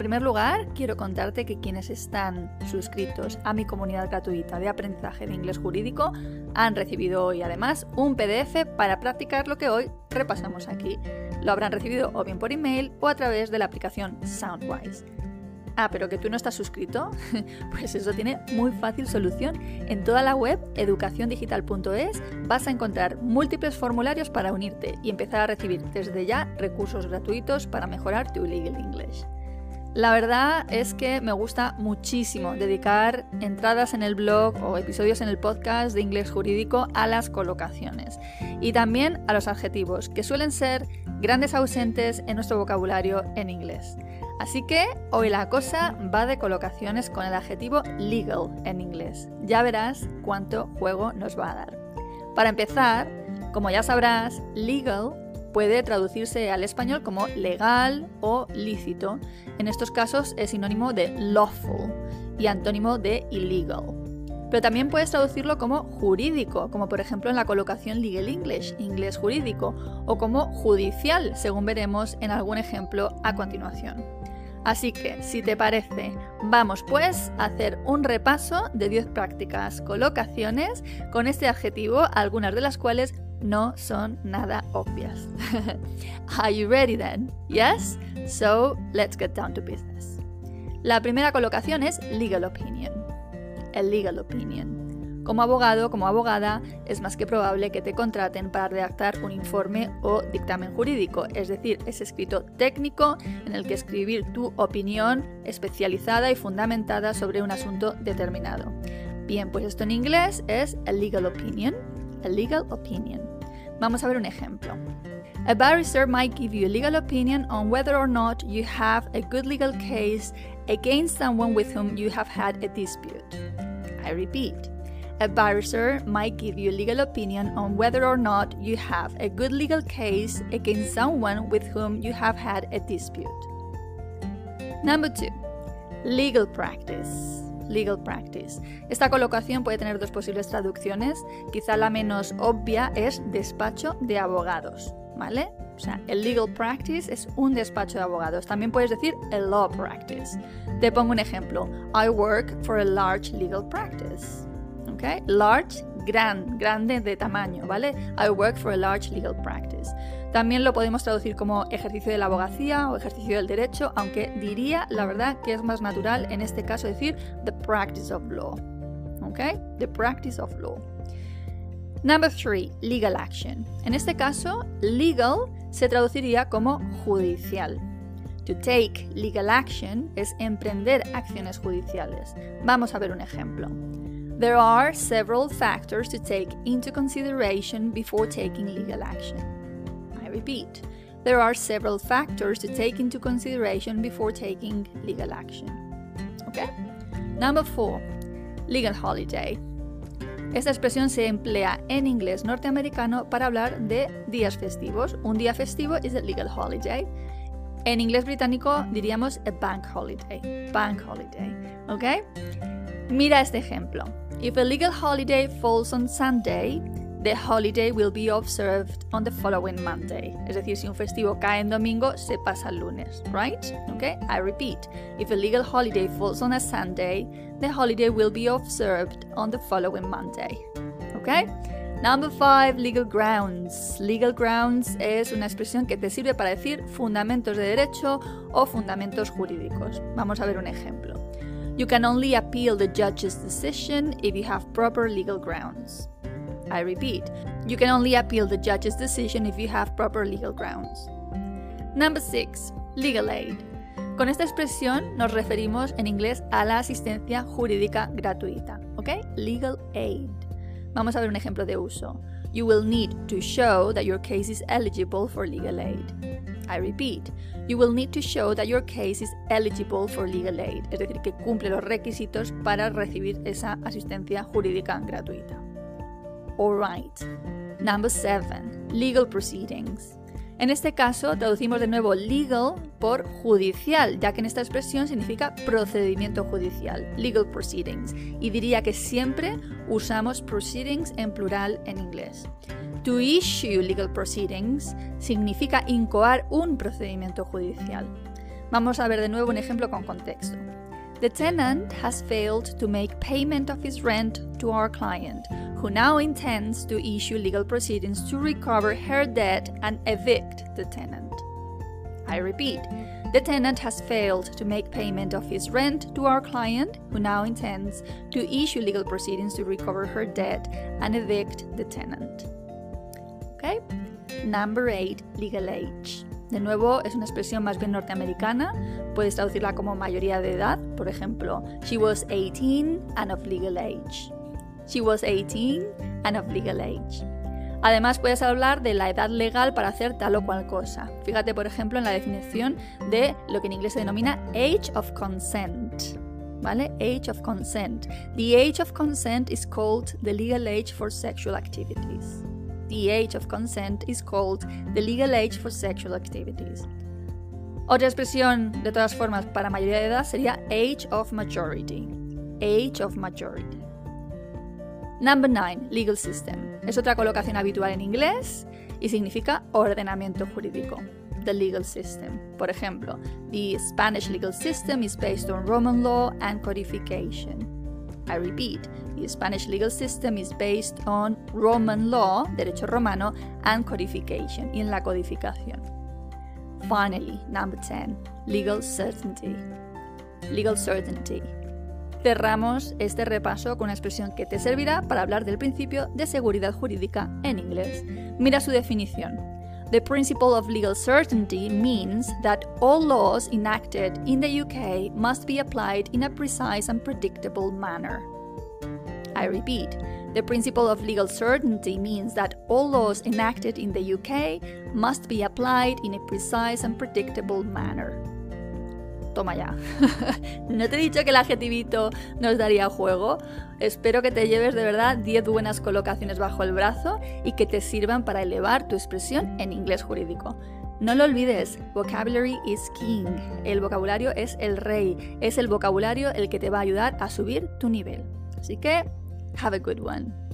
Primer lugar, quiero contarte que quienes están suscritos a mi comunidad gratuita de aprendizaje de inglés jurídico han recibido hoy además un PDF para practicar lo que hoy repasamos aquí. Lo habrán recibido o bien por email o a través de la aplicación Soundwise. Ah, pero que tú no estás suscrito, pues eso tiene muy fácil solución. En toda la web educaciondigital.es vas a encontrar múltiples formularios para unirte y empezar a recibir desde ya recursos gratuitos para mejorar tu legal English. La verdad es que me gusta muchísimo dedicar entradas en el blog o episodios en el podcast de inglés jurídico a las colocaciones y también a los adjetivos, que suelen ser grandes ausentes en nuestro vocabulario en inglés. Así que hoy la cosa va de colocaciones con el adjetivo legal en inglés. Ya verás cuánto juego nos va a dar. Para empezar, como ya sabrás, legal puede traducirse al español como legal o lícito. En estos casos es sinónimo de lawful y antónimo de illegal. Pero también puedes traducirlo como jurídico, como por ejemplo en la colocación legal English, inglés jurídico, o como judicial, según veremos en algún ejemplo a continuación. Así que, si te parece, vamos pues a hacer un repaso de 10 prácticas colocaciones con este adjetivo, algunas de las cuales no son nada obvias. Are you ready then? Yes? So let's get down to business. La primera colocación es legal opinion. El legal opinion. Como abogado, como abogada, es más que probable que te contraten para redactar un informe o dictamen jurídico, es decir, es escrito técnico en el que escribir tu opinión especializada y fundamentada sobre un asunto determinado. Bien, pues esto en inglés es a legal opinion. A legal opinion. Vamos a ver un ejemplo. A barrister might give you a legal opinion on whether or not you have a good legal case against someone with whom you have had a dispute. I repeat. A barrister might give you a legal opinion on whether or not you have a good legal case against someone with whom you have had a dispute. Number two, legal practice legal practice. Esta colocación puede tener dos posibles traducciones. Quizá la menos obvia es despacho de abogados, ¿vale? O sea, el legal practice es un despacho de abogados. También puedes decir el law practice. Te pongo un ejemplo. I work for a large legal practice. ¿Ok? Large, gran, grande de tamaño, ¿vale? I work for a large legal practice. También lo podemos traducir como ejercicio de la abogacía o ejercicio del derecho, aunque diría la verdad que es más natural en este caso decir the practice of law. ¿Ok? The practice of law. Number three, legal action. En este caso, legal se traduciría como judicial. To take legal action es emprender acciones judiciales. Vamos a ver un ejemplo. There are several factors to take into consideration before taking legal action repeat. There are several factors to take into consideration before taking legal action. Okay? Number four, legal holiday. Esta expresión se emplea en inglés norteamericano para hablar de días festivos. Un día festivo es a legal holiday. En inglés británico diríamos a bank holiday. Bank holiday. ¿Ok? Mira este ejemplo. If a legal holiday falls on Sunday, The holiday will be observed on the following Monday. Es decir, si un festivo cae en domingo, se pasa el lunes, right? Okay? I repeat. If a legal holiday falls on a Sunday, the holiday will be observed on the following Monday. Okay? Number five, legal grounds. Legal grounds es una expresión que te sirve para decir fundamentos de derecho o fundamentos jurídicos. Vamos a ver un ejemplo. You can only appeal the judge's decision if you have proper legal grounds. I repeat, you can only appeal the judge's decision if you have proper legal grounds. Number 6. Legal aid. Con esta expresión nos referimos en inglés a la asistencia jurídica gratuita, ¿ok? Legal aid. Vamos a ver un ejemplo de uso. You will need to show that your case is eligible for legal aid. I repeat, you will need to show that your case is eligible for legal aid, es decir, que cumple los requisitos para recibir esa asistencia jurídica gratuita. Alright. Number 7. Legal proceedings. En este caso, traducimos de nuevo legal por judicial, ya que en esta expresión significa procedimiento judicial, legal proceedings, y diría que siempre usamos proceedings en plural en inglés. To issue legal proceedings significa incoar un procedimiento judicial. Vamos a ver de nuevo un ejemplo con contexto. The tenant has failed to make payment of his rent to our client, who now intends to issue legal proceedings to recover her debt and evict the tenant. I repeat, the tenant has failed to make payment of his rent to our client, who now intends to issue legal proceedings to recover her debt and evict the tenant. Okay? Number 8, legal age. De nuevo, es una expresión más bien norteamericana. Puedes traducirla como mayoría de edad. Por ejemplo, she was 18 and of legal age. She was 18 and of legal age. Además, puedes hablar de la edad legal para hacer tal o cual cosa. Fíjate, por ejemplo, en la definición de lo que en inglés se denomina age of consent. ¿Vale? Age of consent. The age of consent is called the legal age for sexual activities. The age of consent is called the legal age for sexual activities. Otra expresión, de todas formas, para mayoría de edad sería age of majority. Age of majority. Number 9. Legal system. Es otra colocación habitual en inglés y significa ordenamiento jurídico. The legal system. Por ejemplo, the Spanish legal system is based on Roman law and codification. I repeat, the Spanish legal system is based on Roman law, derecho romano, and codification, en la codificación. Finally, number 10, legal certainty. Legal certainty. Cerramos este repaso con una expresión que te servirá para hablar del principio de seguridad jurídica en inglés. Mira su definición. The principle of legal certainty means that all laws enacted in the UK must be applied in a precise and predictable manner. I repeat, the principle of legal certainty means that all laws enacted in the UK must be applied in a precise and predictable manner. Toma ya. no te he dicho que el adjetivito nos daría juego. Espero que te lleves de verdad 10 buenas colocaciones bajo el brazo y que te sirvan para elevar tu expresión en inglés jurídico. No lo olvides, vocabulary is king. El vocabulario es el rey. Es el vocabulario el que te va a ayudar a subir tu nivel. Así que, have a good one.